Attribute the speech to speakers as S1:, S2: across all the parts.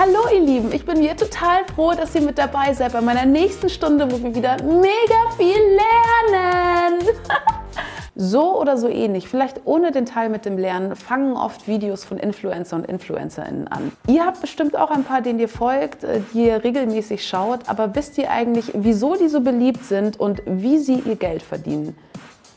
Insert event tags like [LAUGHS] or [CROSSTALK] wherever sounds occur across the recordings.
S1: Hallo ihr Lieben, ich bin hier total froh, dass ihr mit dabei seid bei meiner nächsten Stunde, wo wir wieder mega viel lernen. [LAUGHS] So oder so ähnlich, vielleicht ohne den Teil mit dem Lernen, fangen oft Videos von Influencer und InfluencerInnen an. Ihr habt bestimmt auch ein paar, denen ihr folgt, äh, die ihr regelmäßig schaut, aber wisst ihr eigentlich, wieso die so beliebt sind und wie sie ihr Geld verdienen?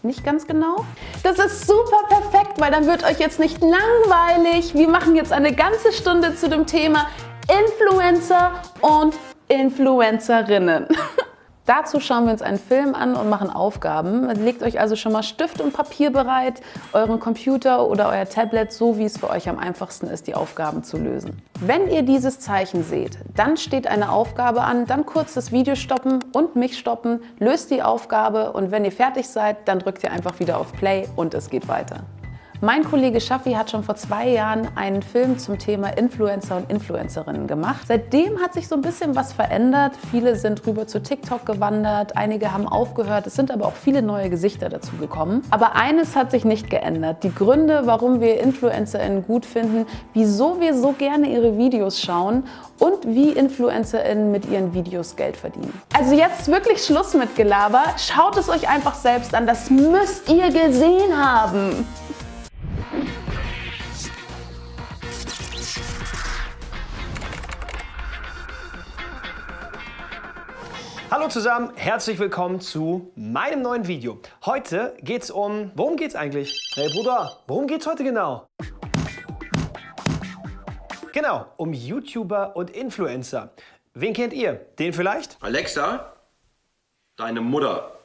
S1: Nicht ganz genau? Das ist super perfekt, weil dann wird euch jetzt nicht langweilig. Wir machen jetzt eine ganze Stunde zu dem Thema Influencer und Influencerinnen. [LAUGHS] Dazu schauen wir uns einen Film an und machen Aufgaben. Legt euch also schon mal Stift und Papier bereit, euren Computer oder euer Tablet, so wie es für euch am einfachsten ist, die Aufgaben zu lösen. Wenn ihr dieses Zeichen seht, dann steht eine Aufgabe an, dann kurz das Video stoppen und mich stoppen, löst die Aufgabe und wenn ihr fertig seid, dann drückt ihr einfach wieder auf Play und es geht weiter. Mein Kollege Schaffi hat schon vor zwei Jahren einen Film zum Thema Influencer und Influencerinnen gemacht. Seitdem hat sich so ein bisschen was verändert. Viele sind rüber zu TikTok gewandert, einige haben aufgehört, es sind aber auch viele neue Gesichter dazu gekommen. Aber eines hat sich nicht geändert. Die Gründe, warum wir Influencerinnen gut finden, wieso wir so gerne ihre Videos schauen und wie InfluencerInnen mit ihren Videos Geld verdienen. Also jetzt wirklich Schluss mit Gelaber. Schaut es euch einfach selbst an. Das müsst ihr gesehen haben.
S2: Zusammen, herzlich willkommen zu meinem neuen Video. Heute geht's um, worum geht's eigentlich? Hey Bruder, worum geht's heute genau? Genau, um YouTuber und Influencer. Wen kennt ihr? Den vielleicht?
S3: Alexa, deine Mutter.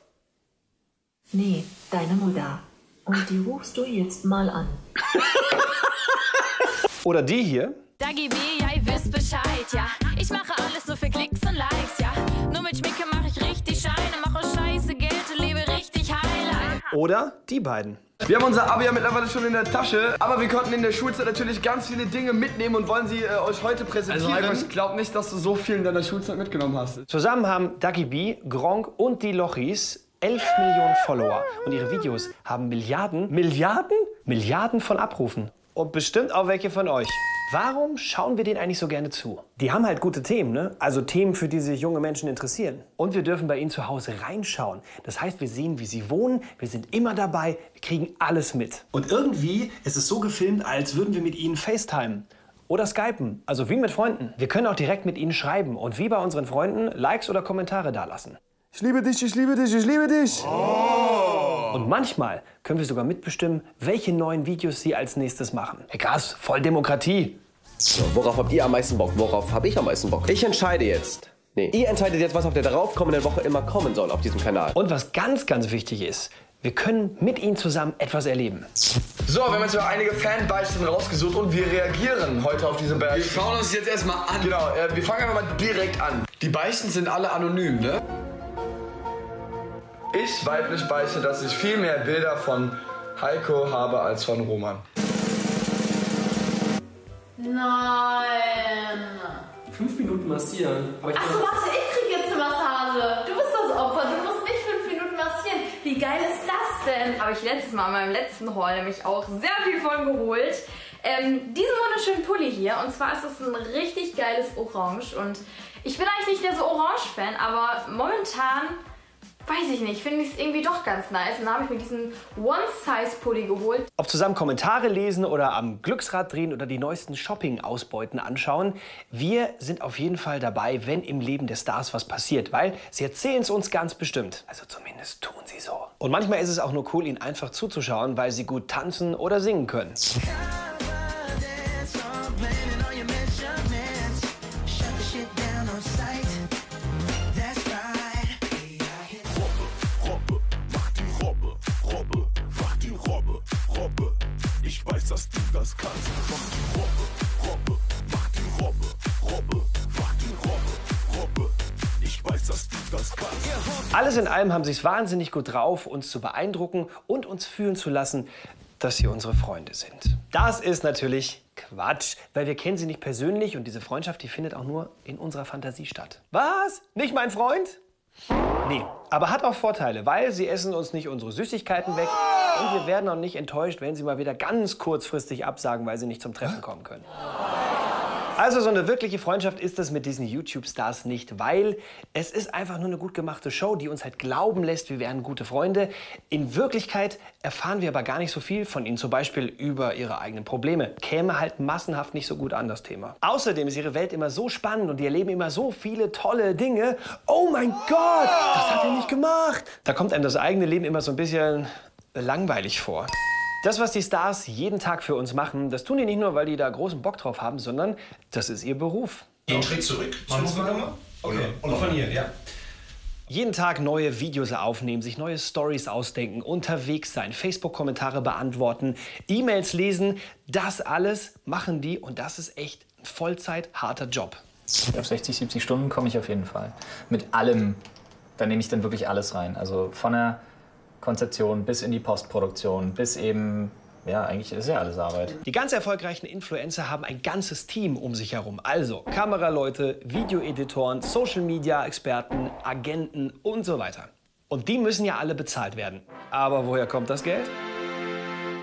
S4: Nee, deine Mutter. Und die rufst du jetzt mal an. [LAUGHS]
S2: Oder die hier?
S5: Dagi B, ja, ihr wisst Bescheid, ja. Ich mache alles nur für Klicks und Likes, ja. Nur mit Schminke richtig Scheine, mache scheiße Geld und lebe richtig Highlight.
S2: Oder die beiden?
S6: Wir haben unser Abi ja mittlerweile schon in der Tasche, aber wir konnten in der Schulzeit natürlich ganz viele Dinge mitnehmen und wollen sie äh, euch heute präsentieren. Also ich glaube nicht, dass du so viel in deiner Schulzeit mitgenommen hast.
S2: Zusammen haben Dagi B, Gronk und die Lochis 11 Millionen Follower und ihre Videos haben Milliarden, Milliarden, Milliarden von Abrufen. Und bestimmt auch welche von euch. Warum schauen wir denen eigentlich so gerne zu? Die haben halt gute Themen, ne? Also Themen, für die sich junge Menschen interessieren. Und wir dürfen bei ihnen zu Hause reinschauen. Das heißt, wir sehen, wie sie wohnen, wir sind immer dabei, wir kriegen alles mit. Und irgendwie ist es so gefilmt, als würden wir mit ihnen FaceTime. Oder Skypen, also wie mit Freunden. Wir können auch direkt mit ihnen schreiben und wie bei unseren Freunden Likes oder Kommentare dalassen.
S6: Ich liebe dich, ich liebe dich, ich liebe dich.
S2: Und manchmal können wir sogar mitbestimmen, welche neuen Videos sie als nächstes machen. Hey krass, voll Demokratie.
S3: So, worauf habt ihr am meisten Bock? Worauf habe ich am meisten Bock? Ich entscheide jetzt. Nee, ihr entscheidet jetzt, was auf der daraufkommenden Woche immer kommen soll auf diesem Kanal.
S2: Und was ganz, ganz wichtig ist, wir können mit ihnen zusammen etwas erleben.
S6: So, wir haben jetzt mal einige Fanbeichten rausgesucht und wir reagieren heute auf diese
S7: Wir
S6: Beichten.
S7: schauen uns jetzt erstmal an.
S6: Genau, äh, wir fangen einfach mal direkt an. Die Beichten sind alle anonym, ne? Ich weiblich beichte, dass ich viel mehr Bilder von Heiko habe als von Roman.
S1: Nein.
S8: Fünf Minuten massieren. Aber ich
S1: Achso, warte, ich krieg jetzt eine Massage. Du bist das Opfer, du musst mich fünf Minuten massieren. Wie geil ist das denn?
S9: habe ich letztes Mal in meinem letzten Haul nämlich auch sehr viel von geholt. Ähm, diesen wunderschönen Pulli hier. Und zwar ist es ein richtig geiles Orange. Und ich bin eigentlich nicht der so Orange-Fan, aber momentan, weiß ich nicht, finde ich es irgendwie doch ganz nice. Und da habe ich mir diesen One-Size-Pulli geholt.
S2: Ob zusammen Kommentare lesen oder am Glücksrad drehen oder die neuesten Shopping-Ausbeuten anschauen, wir sind auf jeden Fall dabei, wenn im Leben der Stars was passiert, weil sie erzählen es uns ganz bestimmt. Also zumindest tun sie so. Und manchmal ist es auch nur cool, ihnen einfach zuzuschauen, weil sie gut tanzen oder singen können. [LAUGHS] Alles in allem haben sie es wahnsinnig gut drauf, uns zu beeindrucken und uns fühlen zu lassen, dass sie unsere Freunde sind. Das ist natürlich Quatsch, weil wir kennen sie nicht persönlich und diese Freundschaft, die findet auch nur in unserer Fantasie statt. Was? Nicht mein Freund? Nee, aber hat auch Vorteile, weil sie essen uns nicht unsere Süßigkeiten weg und wir werden auch nicht enttäuscht, wenn sie mal wieder ganz kurzfristig absagen, weil sie nicht zum Treffen kommen können. Also so eine wirkliche Freundschaft ist es mit diesen YouTube-Stars nicht, weil es ist einfach nur eine gut gemachte Show, die uns halt glauben lässt, wir wären gute Freunde. In Wirklichkeit erfahren wir aber gar nicht so viel von ihnen, zum Beispiel über ihre eigenen Probleme. Käme halt massenhaft nicht so gut an das Thema. Außerdem ist ihre Welt immer so spannend und die erleben immer so viele tolle Dinge. Oh mein Gott, das hat er nicht gemacht. Da kommt einem das eigene Leben immer so ein bisschen langweilig vor. Das, was die Stars jeden Tag für uns machen, das tun die nicht nur, weil die da großen Bock drauf haben, sondern das ist ihr Beruf.
S7: Einen Schritt zurück. Machen wir mal.
S2: Okay, und von hier, ja. Jeden Tag neue Videos aufnehmen, sich neue Stories ausdenken, unterwegs sein, Facebook-Kommentare beantworten, E-Mails lesen, das alles machen die und das ist echt ein Vollzeit harter Job.
S10: Auf 60, 70 Stunden komme ich auf jeden Fall. Mit allem, da nehme ich dann wirklich alles rein. Also von der Konzeption bis in die Postproduktion, bis eben, ja, eigentlich ist ja alles Arbeit.
S2: Die ganz erfolgreichen Influencer haben ein ganzes Team um sich herum. Also Kameraleute, Videoeditoren, Social-Media-Experten, Agenten und so weiter. Und die müssen ja alle bezahlt werden. Aber woher kommt das Geld?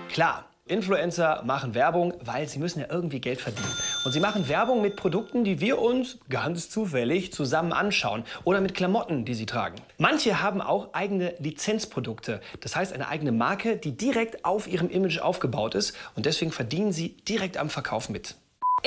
S2: Klar, Influencer machen Werbung, weil sie müssen ja irgendwie Geld verdienen. Und sie machen Werbung mit Produkten, die wir uns ganz zufällig zusammen anschauen oder mit Klamotten, die sie tragen. Manche haben auch eigene Lizenzprodukte, das heißt eine eigene Marke, die direkt auf ihrem Image aufgebaut ist und deswegen verdienen sie direkt am Verkauf mit.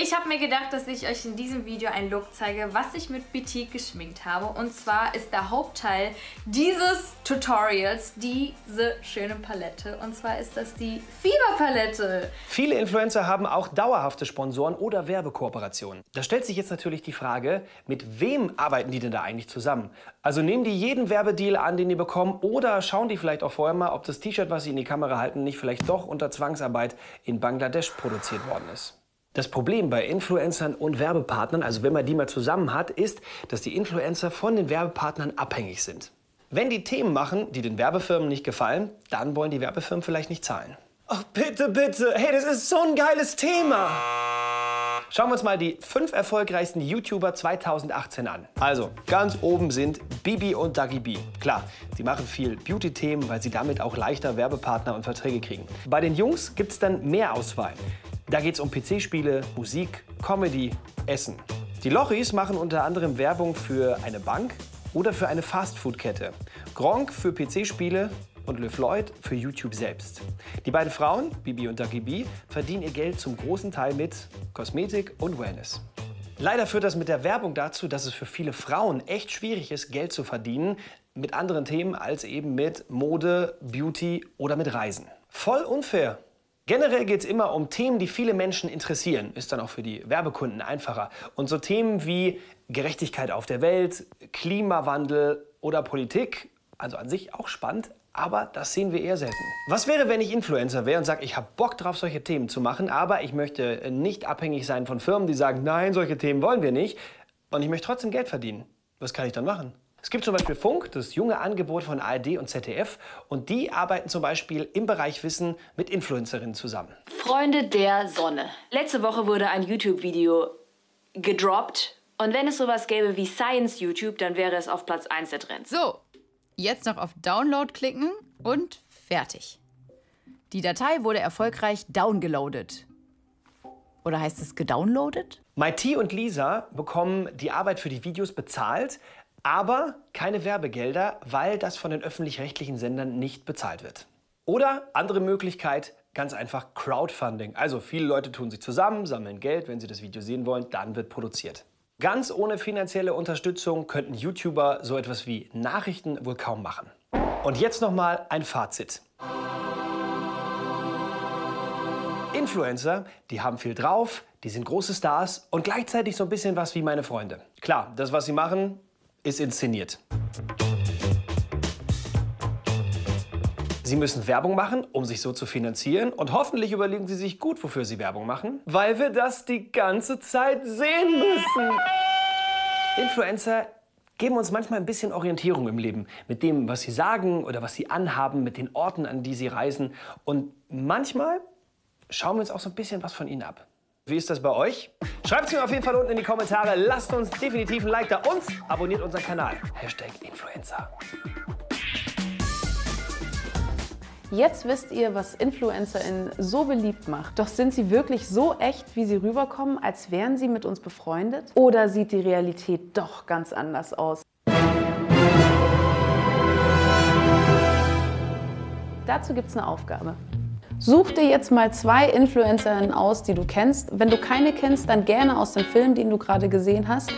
S9: Ich habe mir gedacht, dass ich euch in diesem Video einen Look zeige, was ich mit Boutique geschminkt habe. Und zwar ist der Hauptteil dieses Tutorials diese schöne Palette. Und zwar ist das die Fieberpalette.
S2: Viele Influencer haben auch dauerhafte Sponsoren oder Werbekooperationen. Da stellt sich jetzt natürlich die Frage, mit wem arbeiten die denn da eigentlich zusammen? Also nehmen die jeden Werbedeal an, den die bekommen oder schauen die vielleicht auch vorher mal, ob das T-Shirt, was sie in die Kamera halten, nicht vielleicht doch unter Zwangsarbeit in Bangladesch produziert worden ist. Das Problem bei Influencern und Werbepartnern, also wenn man die mal zusammen hat, ist, dass die Influencer von den Werbepartnern abhängig sind. Wenn die Themen machen, die den Werbefirmen nicht gefallen, dann wollen die Werbefirmen vielleicht nicht zahlen. Oh, bitte, bitte. Hey, das ist so ein geiles Thema. Schauen wir uns mal die fünf erfolgreichsten YouTuber 2018 an. Also, ganz oben sind Bibi und Dagi B. Klar, sie machen viel Beauty-Themen, weil sie damit auch leichter Werbepartner und Verträge kriegen. Bei den Jungs gibt es dann mehr Auswahl. Da geht es um PC-Spiele, Musik, Comedy, Essen. Die Lochis machen unter anderem Werbung für eine Bank oder für eine Fastfood-Kette. Gronk für PC-Spiele und Le Floyd für YouTube selbst. Die beiden Frauen, Bibi und Dagi B, verdienen ihr Geld zum großen Teil mit Kosmetik und Wellness. Leider führt das mit der Werbung dazu, dass es für viele Frauen echt schwierig ist, Geld zu verdienen mit anderen Themen als eben mit Mode, Beauty oder mit Reisen. Voll unfair. Generell geht es immer um Themen, die viele Menschen interessieren. Ist dann auch für die Werbekunden einfacher. Und so Themen wie Gerechtigkeit auf der Welt, Klimawandel oder Politik, also an sich auch spannend, aber das sehen wir eher selten. Was wäre, wenn ich Influencer wäre und sage, ich habe Bock drauf, solche Themen zu machen, aber ich möchte nicht abhängig sein von Firmen, die sagen, nein, solche Themen wollen wir nicht und ich möchte trotzdem Geld verdienen. Was kann ich dann machen? Es gibt zum Beispiel Funk, das junge Angebot von ARD und ZDF, und die arbeiten zum Beispiel im Bereich Wissen mit Influencerinnen zusammen.
S11: Freunde der Sonne. Letzte Woche wurde ein YouTube-Video gedroppt. Und wenn es sowas gäbe wie Science YouTube, dann wäre es auf Platz 1 der Trends.
S12: So, jetzt noch auf Download klicken und fertig. Die Datei wurde erfolgreich downgeloadet. Oder heißt es gedownloadet?
S2: MIT und Lisa bekommen die Arbeit für die Videos bezahlt, aber keine Werbegelder, weil das von den öffentlich-rechtlichen Sendern nicht bezahlt wird. Oder andere Möglichkeit, ganz einfach Crowdfunding. Also viele Leute tun sich zusammen, sammeln Geld, wenn sie das Video sehen wollen, dann wird produziert. Ganz ohne finanzielle Unterstützung könnten YouTuber so etwas wie Nachrichten wohl kaum machen. Und jetzt noch mal ein Fazit. Influencer, die haben viel drauf, die sind große Stars und gleichzeitig so ein bisschen was wie meine Freunde. Klar, das, was sie machen, ist inszeniert. Sie müssen Werbung machen, um sich so zu finanzieren. Und hoffentlich überlegen Sie sich gut, wofür Sie Werbung machen, weil wir das die ganze Zeit sehen müssen. Influencer geben uns manchmal ein bisschen Orientierung im Leben mit dem, was sie sagen oder was sie anhaben, mit den Orten, an die sie reisen. Und manchmal schauen wir uns auch so ein bisschen was von ihnen ab. Wie ist das bei euch? Schreibt es mir auf jeden Fall unten in die Kommentare. Lasst uns definitiv ein Like da und abonniert unseren Kanal. Hashtag Influencer.
S1: Jetzt wisst ihr, was InfluencerInnen so beliebt macht. Doch sind sie wirklich so echt, wie sie rüberkommen, als wären sie mit uns befreundet? Oder sieht die Realität doch ganz anders aus? Dazu gibt es eine Aufgabe. Such dir jetzt mal zwei Influencerinnen aus, die du kennst. Wenn du keine kennst, dann gerne aus dem Film, den du gerade gesehen hast.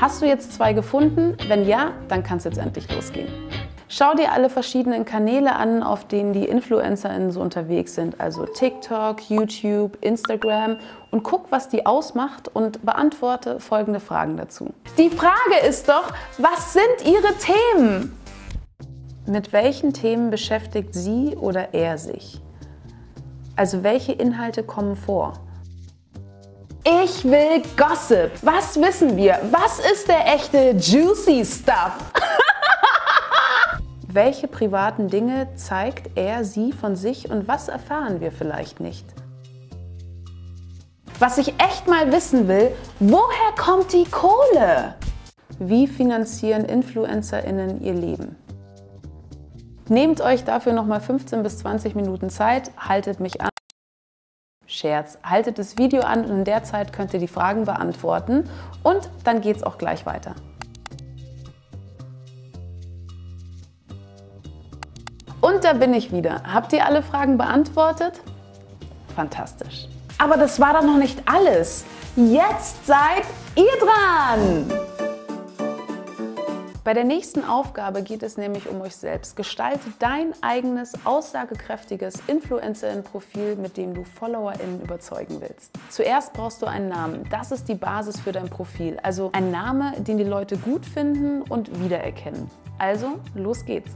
S1: Hast du jetzt zwei gefunden? Wenn ja, dann kann es jetzt endlich losgehen. Schau dir alle verschiedenen Kanäle an, auf denen die InfluencerInnen so unterwegs sind, also TikTok, YouTube, Instagram und guck, was die ausmacht und beantworte folgende Fragen dazu. Die Frage ist doch, was sind ihre Themen? Mit welchen Themen beschäftigt sie oder er sich? Also welche Inhalte kommen vor? Ich will Gossip. Was wissen wir? Was ist der echte Juicy Stuff? [LAUGHS] Welche privaten Dinge zeigt er, sie von sich und was erfahren wir vielleicht nicht? Was ich echt mal wissen will, woher kommt die Kohle? Wie finanzieren InfluencerInnen ihr Leben? Nehmt euch dafür nochmal 15 bis 20 Minuten Zeit, haltet mich an. Scherz. Haltet das Video an und in der Zeit könnt ihr die Fragen beantworten und dann geht es auch gleich weiter. Und da bin ich wieder. Habt ihr alle Fragen beantwortet? Fantastisch. Aber das war doch noch nicht alles. Jetzt seid ihr dran! Bei der nächsten Aufgabe geht es nämlich um euch selbst. Gestalte dein eigenes, aussagekräftiges Influencerin-Profil, mit dem du FollowerInnen überzeugen willst. Zuerst brauchst du einen Namen. Das ist die Basis für dein Profil. Also ein Name, den die Leute gut finden und wiedererkennen. Also, los geht's.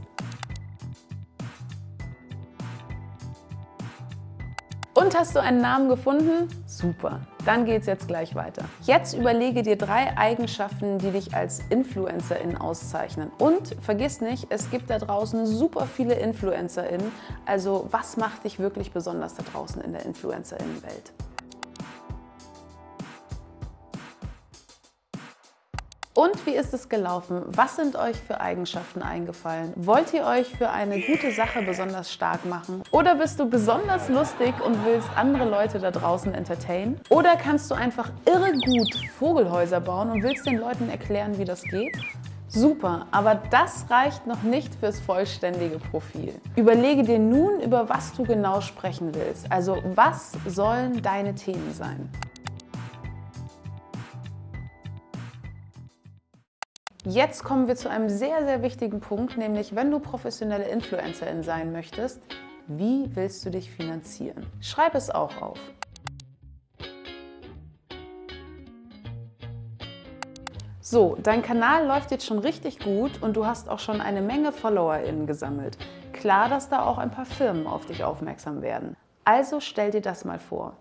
S1: Und hast du einen Namen gefunden? Super, dann geht's jetzt gleich weiter. Jetzt überlege dir drei Eigenschaften, die dich als Influencerin auszeichnen. Und vergiss nicht, es gibt da draußen super viele Influencerinnen. Also was macht dich wirklich besonders da draußen in der Influencerinnenwelt? Und wie ist es gelaufen? Was sind euch für Eigenschaften eingefallen? Wollt ihr euch für eine gute Sache besonders stark machen? Oder bist du besonders lustig und willst andere Leute da draußen entertainen? Oder kannst du einfach irre gut Vogelhäuser bauen und willst den Leuten erklären, wie das geht? Super, aber das reicht noch nicht fürs vollständige Profil. Überlege dir nun, über was du genau sprechen willst. Also was sollen deine Themen sein? Jetzt kommen wir zu einem sehr, sehr wichtigen Punkt, nämlich wenn du professionelle Influencerin sein möchtest, wie willst du dich finanzieren? Schreib es auch auf. So, dein Kanal läuft jetzt schon richtig gut und du hast auch schon eine Menge FollowerInnen gesammelt. Klar, dass da auch ein paar Firmen auf dich aufmerksam werden. Also stell dir das mal vor.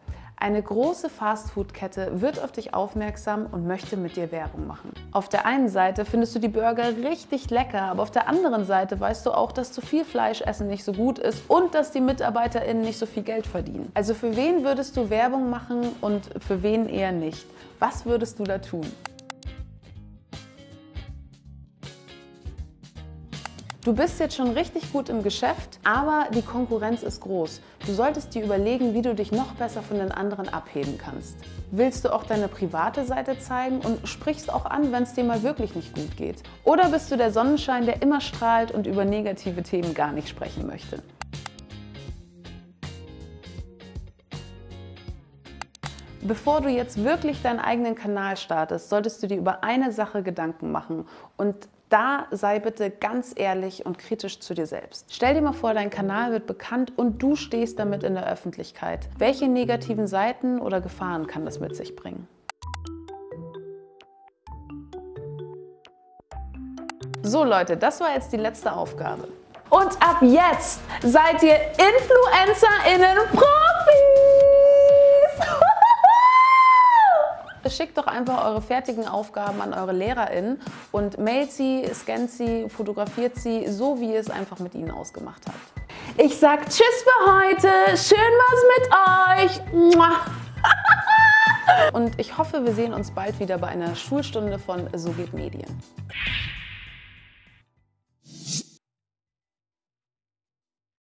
S1: Eine große Fastfood-Kette wird auf dich aufmerksam und möchte mit dir Werbung machen. Auf der einen Seite findest du die Burger richtig lecker, aber auf der anderen Seite weißt du auch, dass zu viel Fleisch essen nicht so gut ist und dass die MitarbeiterInnen nicht so viel Geld verdienen. Also für wen würdest du Werbung machen und für wen eher nicht? Was würdest du da tun? Du bist jetzt schon richtig gut im Geschäft, aber die Konkurrenz ist groß. Du solltest dir überlegen, wie du dich noch besser von den anderen abheben kannst. Willst du auch deine private Seite zeigen und sprichst auch an, wenn es dir mal wirklich nicht gut geht? Oder bist du der Sonnenschein, der immer strahlt und über negative Themen gar nicht sprechen möchte? Bevor du jetzt wirklich deinen eigenen Kanal startest, solltest du dir über eine Sache Gedanken machen und da sei bitte ganz ehrlich und kritisch zu dir selbst. Stell dir mal vor, dein Kanal wird bekannt und du stehst damit in der Öffentlichkeit. Welche negativen Seiten oder Gefahren kann das mit sich bringen? So Leute, das war jetzt die letzte Aufgabe. Und ab jetzt seid ihr InfluencerInnen schickt doch einfach eure fertigen Aufgaben an eure LehrerInnen und mailt sie, scannt sie, fotografiert sie, so wie ihr es einfach mit ihnen ausgemacht habt. Ich sag Tschüss für heute. Schön war's mit euch. Und ich hoffe, wir sehen uns bald wieder bei einer Schulstunde von So geht Medien.